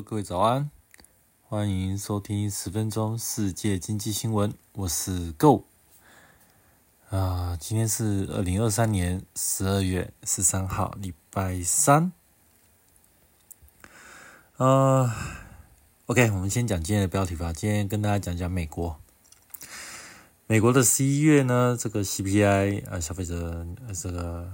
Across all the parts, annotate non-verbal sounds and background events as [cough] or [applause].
各位早安，欢迎收听十分钟世界经济新闻，我是 Go。啊，今天是二零二三年十二月十三号，礼拜三。呃，OK，我们先讲今天的标题吧。今天跟大家讲讲美国。美国的十一月呢，这个 CPI 呃，消费者呃这个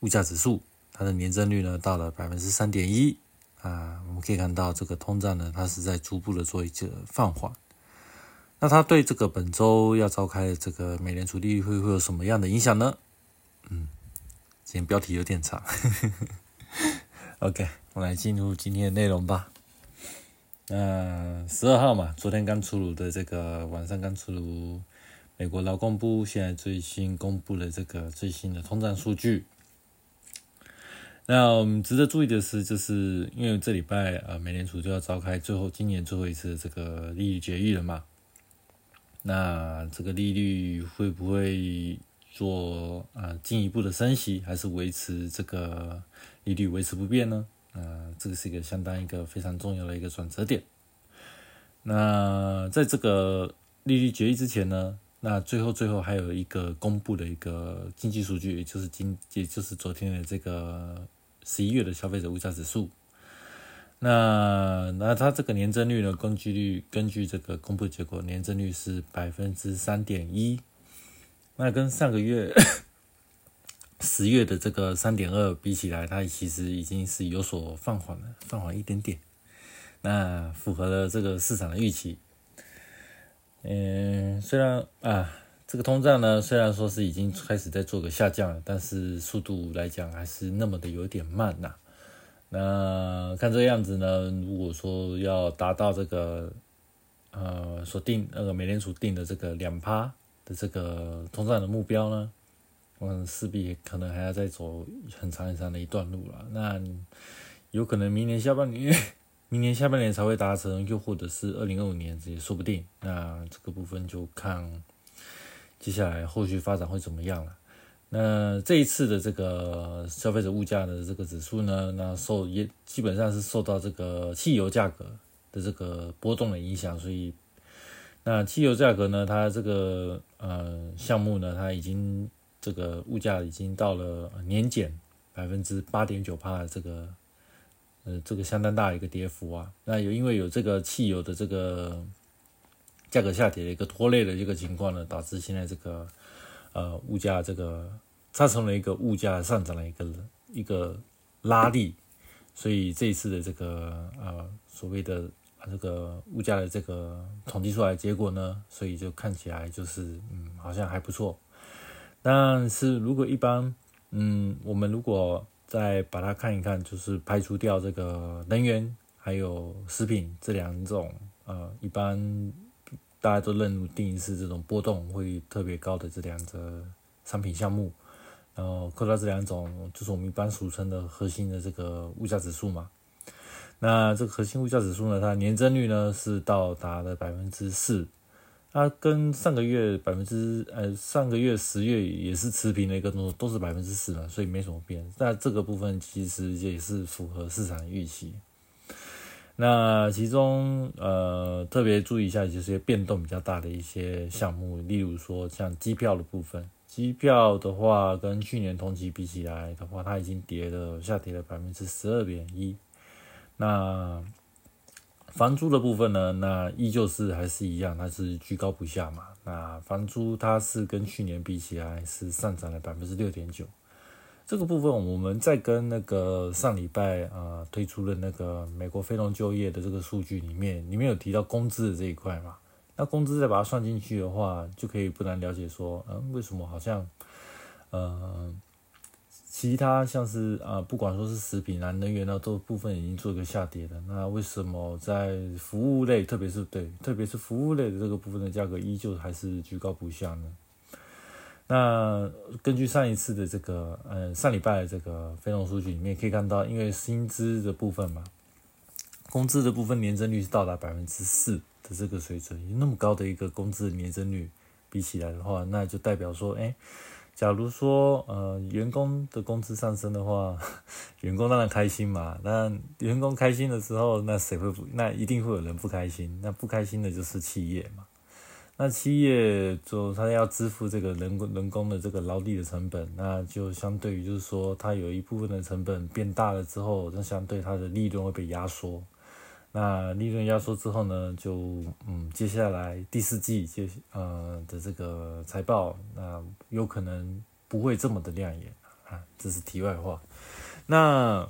物价指数，它的年增率呢到了百分之三点一。啊，我们可以看到这个通胀呢，它是在逐步的做一个放缓。那它对这个本周要召开的这个美联储利率会会有什么样的影响呢？嗯，今天标题有点长。[laughs] OK，我们来进入今天的内容吧。那十二号嘛，昨天刚出炉的这个晚上刚出炉，美国劳工部现在最新公布了这个最新的通胀数据。那我们值得注意的是，就是因为这礼拜呃，美联储就要召开最后今年最后一次这个利率决议了嘛。那这个利率会不会做啊进一步的升息，还是维持这个利率维持不变呢？啊，这个是一个相当一个非常重要的一个转折点。那在这个利率决议之前呢，那最后最后还有一个公布的一个经济数据，也就是今也就是昨天的这个。十一月的消费者物价指数，那那它这个年增率呢？根据率根据这个公布结果，年增率是百分之三点一，那跟上个月 [coughs] 十月的这个三点二比起来，它其实已经是有所放缓了，放缓一点点，那符合了这个市场的预期。嗯，虽然啊。这个通胀呢，虽然说是已经开始在做个下降了，但是速度来讲还是那么的有点慢呐。那看这样子呢，如果说要达到这个呃所定那个美联储定的这个两趴的这个通胀的目标呢，嗯，势必可能还要再走很长很长的一段路了。那有可能明年下半年，[laughs] 明年下半年才会达成，又或者是二零二五年这也说不定。那这个部分就看。接下来后续发展会怎么样了？那这一次的这个消费者物价的这个指数呢，那受也基本上是受到这个汽油价格的这个波动的影响，所以那汽油价格呢，它这个呃项目呢，它已经这个物价已经到了年减百分之八点九帕的这个呃这个相当大的一个跌幅啊。那有因为有这个汽油的这个。价格下跌的一个拖累的一个情况呢，导致现在这个呃物价这个造成了一个物价上涨的一个一个拉力，所以这一次的这个呃所谓的这个物价的这个统计出来结果呢，所以就看起来就是嗯好像还不错，但是如果一般嗯我们如果再把它看一看，就是排除掉这个能源还有食品这两种呃一般。大家都认定是这种波动会特别高的这两个商品项目，然后扣掉这两种，就是我们一般俗称的核心的这个物价指数嘛。那这个核心物价指数呢，它年增率呢是到达了百分之四，它跟上个月百分之呃上个月十月也是持平的一个动作，都是百分之四嘛，所以没什么变。那这个部分其实也是符合市场预期。那其中，呃，特别注意一下，就是变动比较大的一些项目，例如说像机票的部分，机票的话，跟去年同期比起来的话，它已经跌了，下跌了百分之十二点一。那房租的部分呢，那依旧是还是一样，它是居高不下嘛。那房租它是跟去年比起来是上涨了百分之六点九。这个部分，我们在跟那个上礼拜啊推出的那个美国非农就业的这个数据里面，里面有提到工资的这一块嘛？那工资再把它算进去的话，就可以不难了解说，嗯，为什么好像，呃，其他像是啊，不管说是食品啊、能源啊，都部分已经做一个下跌了。那为什么在服务类，特别是对，特别是服务类的这个部分的价格依旧还是居高不下呢？那根据上一次的这个，呃，上礼拜的这个非农数据里面可以看到，因为薪资的部分嘛，工资的部分年增率是到达百分之四的这个水准，那么高的一个工资年增率比起来的话，那就代表说，哎。假如说，呃，员工的工资上升的话，员工当然开心嘛。那员工开心的时候，那谁会不？那一定会有人不开心。那不开心的就是企业嘛。那企业就他要支付这个人工人工的这个劳力的成本，那就相对于就是说，它有一部分的成本变大了之后，那相对它的利润会被压缩。那利润压缩之后呢，就嗯，接下来第四季接呃的这个财报，那有可能不会这么的亮眼啊，这是题外话。那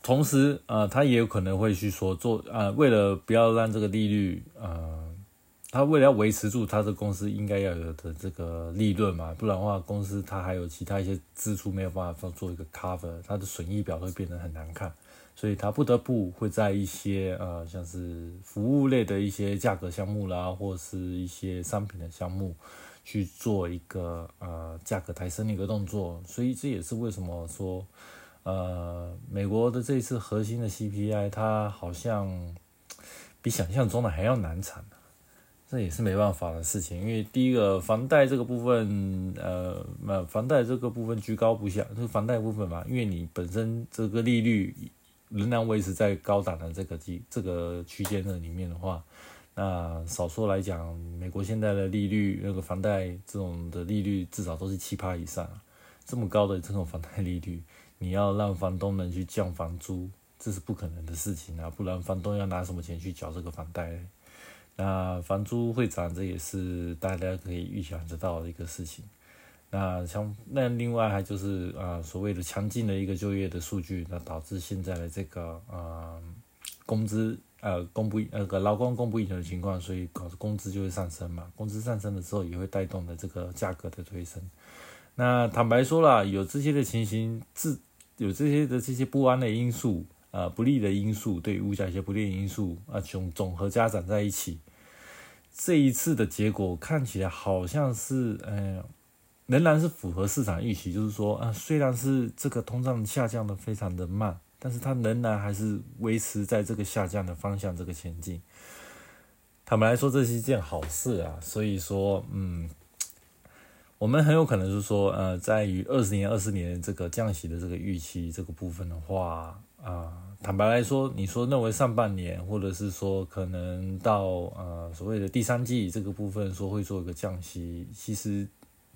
同时啊，他也有可能会去说做啊，为了不要让这个利率啊，他为了要维持住他的公司应该要有的这个利润嘛，不然的话，公司他还有其他一些支出没有办法做一个 cover，它的损益表会变得很难看。所以他不得不会在一些呃，像是服务类的一些价格项目啦，或是一些商品的项目，去做一个呃价格抬升的一个动作。所以这也是为什么说，呃，美国的这一次核心的 CPI，它好像比想象中的还要难产这也是没办法的事情。因为第一个房贷这个部分，呃，那房贷这个部分居高不下，就是房贷部分嘛，因为你本身这个利率。仍然维持在高档的这个基这个区间的里面的话，那少说来讲，美国现在的利率，那个房贷这种的利率至少都是七趴以上，这么高的这种房贷利率，你要让房东们去降房租，这是不可能的事情啊！不然房东要拿什么钱去缴这个房贷？那房租会涨，这也是大家可以预想得到的一个事情。那像那另外还就是啊所谓的强劲的一个就业的数据，那导致现在的这个呃工资呃公布那个劳工公布一的情况，所以搞工资就会上升嘛。工资上升的时候也会带动的这个价格的推升。那坦白说了，有这些的情形，自有这些的这些不安的因素啊，不利的因素，对物价一些不利因素啊，总总和加长在一起，这一次的结果看起来好像是嗯。仍然是符合市场预期，就是说啊，虽然是这个通胀下降的非常的慢，但是它仍然还是维持在这个下降的方向这个前进。坦白来说，这是一件好事啊。所以说，嗯，我们很有可能是说，呃，在于二十年、二十年这个降息的这个预期这个部分的话，啊，坦白来说，你说认为上半年，或者是说可能到呃所谓的第三季这个部分说会做一个降息，其实。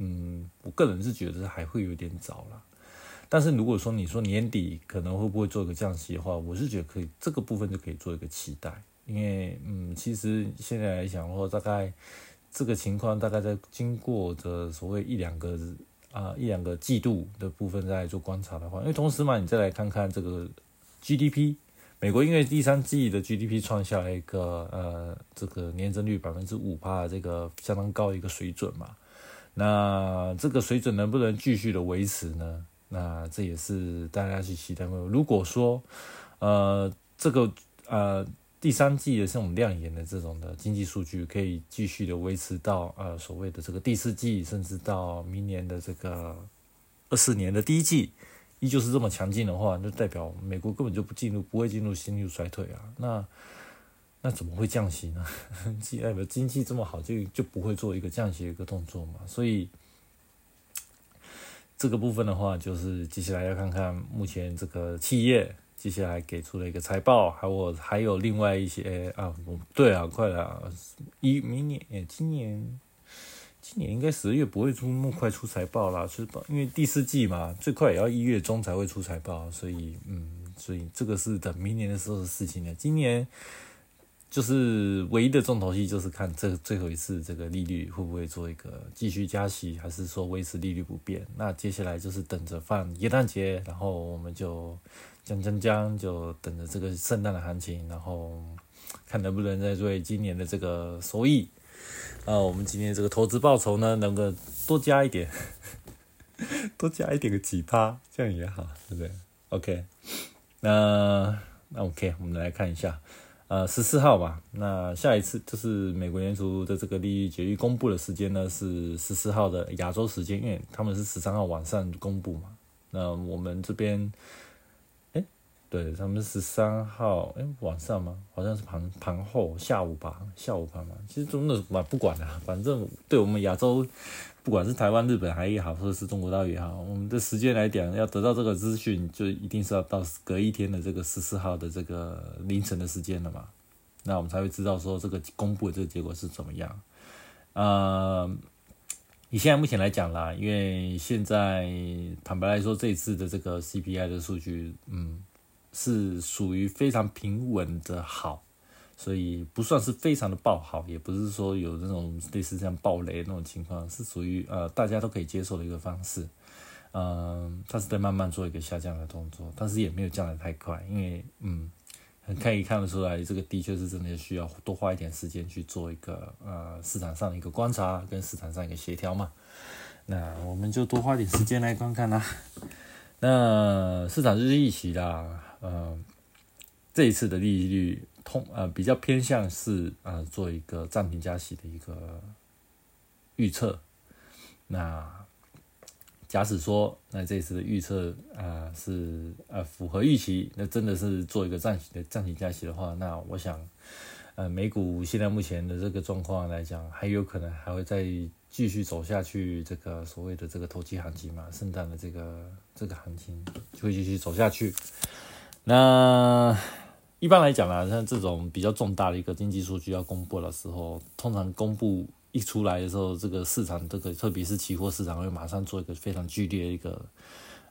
嗯，我个人是觉得还会有点早了，但是如果说你说年底可能会不会做一个降息的话，我是觉得可以，这个部分就可以做一个期待，因为嗯，其实现在来讲的话，大概这个情况大概在经过的所谓一两个啊一两个季度的部分再做观察的话，因为同时嘛，你再来看看这个 GDP，美国因为第三季的 GDP 创下了一个呃这个年增率百分之五帕这个相当高一个水准嘛。那这个水准能不能继续的维持呢？那这也是大家去期待。如果说，呃，这个呃第三季的这种亮眼的这种的经济数据可以继续的维持到呃所谓的这个第四季，甚至到明年的这个二四年的第一季，依旧是这么强劲的话，那代表美国根本就不进入，不会进入新旧衰退啊。那那怎么会降息呢？既代表经济这么好，就就不会做一个降息的一个动作嘛。所以这个部分的话，就是接下来要看看目前这个企业接下来给出了一个财报，还有还有另外一些啊，对啊，快了，一明年诶，今年今年应该十月不会出那么快出财报啦，是吧？因为第四季嘛，最快也要一月中才会出财报，所以嗯，所以这个是等明年的时候的事情了。今年。就是唯一的重头戏，就是看这最后一次这个利率会不会做一个继续加息，还是说维持利率不变。那接下来就是等着放元旦节，然后我们就将将将就等着这个圣诞的行情，然后看能不能在为今年的这个收益，啊，我们今天这个投资报酬呢，能够多加一点。[laughs] 多加一点个几趴，这样也好，对不对？OK，那那 OK，我们来看一下，呃，十四号吧。那下一次就是美国联储的这个利率决议公布的时间呢，是十四号的亚洲时间，因为他们是十三号晚上公布嘛。那我们这边。对他们十三号，哎，晚上吗？好像是盘盘后下午吧，下午盘嘛。其实真的嘛，不管了，反正对我们亚洲，不管是台湾、日本还也好，或者是中国大陆也好，我们的时间来讲，要得到这个资讯，就一定是要到隔一天的这个十四号的这个凌晨的时间了嘛。那我们才会知道说这个公布的这个结果是怎么样。呃，以现在目前来讲啦，因为现在坦白来说，这一次的这个 CPI 的数据，嗯。是属于非常平稳的好，所以不算是非常的爆好，也不是说有那种类似这样暴雷那种情况，是属于呃大家都可以接受的一个方式。嗯，它是在慢慢做一个下降的动作，但是也没有降得太快，因为嗯，可以看得出来，这个的确是真的需要多花一点时间去做一个呃市场上的一个观察跟市场上一个协调嘛。那我们就多花点时间来观看啦。那市场就是一起啦。呃，这一次的利率通呃比较偏向是呃做一个暂停加息的一个预测。那假使说那这次的预测啊是呃符合预期，那真的是做一个暂的暂停加息的话，那我想呃美股现在目前的这个状况来讲，还有可能还会再继续走下去，这个所谓的这个投机行情嘛，圣诞的这个这个行情就会继续走下去。那一般来讲啦，像这种比较重大的一个经济数据要公布的时候，通常公布一出来的时候，这个市场这个特别是期货市场会马上做一个非常剧烈的一个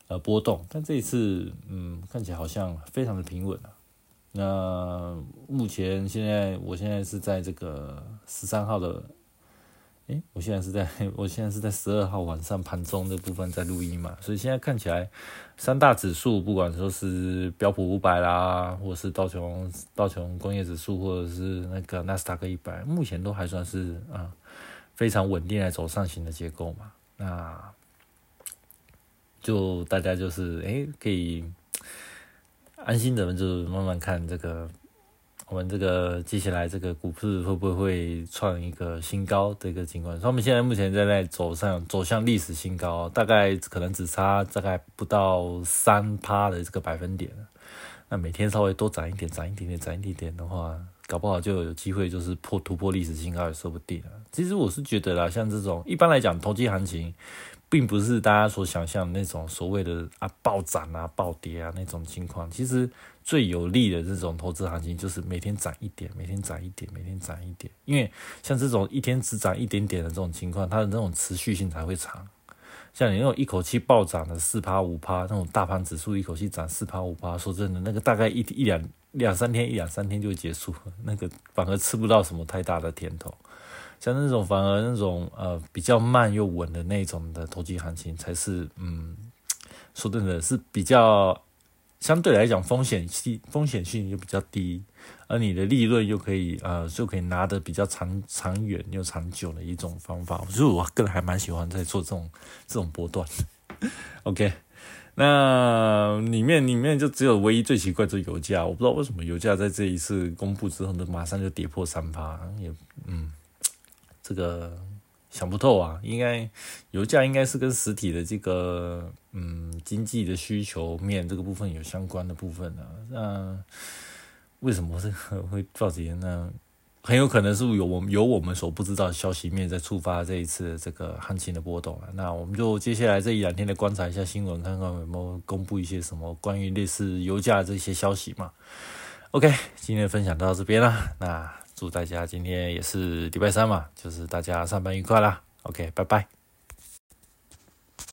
呃波动。但这一次，嗯，看起来好像非常的平稳啊。那目前现在，我现在是在这个十三号的。诶，我现在是在，[laughs] 我现在是在十二号晚上盘中的部分在录音嘛，所以现在看起来三大指数，不管说是标普五百啦，或者是道琼道琼工业指数，或者是那个纳斯达克一百，目前都还算是啊非常稳定来走上行的结构嘛。那就大家就是诶，可以安心的就慢慢看这个。我们这个接下来这个股市会不会创一个新高的一个情况？他们现在目前在在走上走向历史新高，大概可能只差大概不到三趴的这个百分点。那每天稍微多涨一点，涨一点点，涨一点点的话，搞不好就有机会就是破突破历史新高也说不定啊。其实我是觉得啦，像这种一般来讲投机行情。并不是大家所想象那种所谓的啊暴涨啊暴跌啊那种情况，其实最有利的这种投资行情就是每天涨一点，每天涨一点，每天涨一点。因为像这种一天只涨一点点的这种情况，它的那种持续性才会长。像你那种一口气暴涨的四趴五趴，那种大盘指数一口气涨四趴五趴，说真的，那个大概一一两两三天一两三天就结束，那个反而吃不到什么太大的甜头。像那种反而那种呃比较慢又稳的那种的投机行情，才是嗯说真的是比较相对来讲风险性风险性又比较低，而你的利润又可以呃就可以拿的比较长长远又长久的一种方法，所以我个人还蛮喜欢在做这种这种波段。[laughs] OK，那里面里面就只有唯一最奇怪就是油价，我不知道为什么油价在这一次公布之后呢，马上就跌破三趴，也嗯。这个想不透啊，应该油价应该是跟实体的这个嗯经济的需求面这个部分有相关的部分的。那为什么这个会造成呢？很有可能是有我们有我们所不知道消息面在触发这一次这个行情的波动了。那我们就接下来这一两天的观察一下新闻，看看有没有公布一些什么关于类似油价这些消息嘛。OK，今天分享到这边了。那。祝大家今天也是礼拜三嘛，就是大家上班愉快啦。OK，拜拜。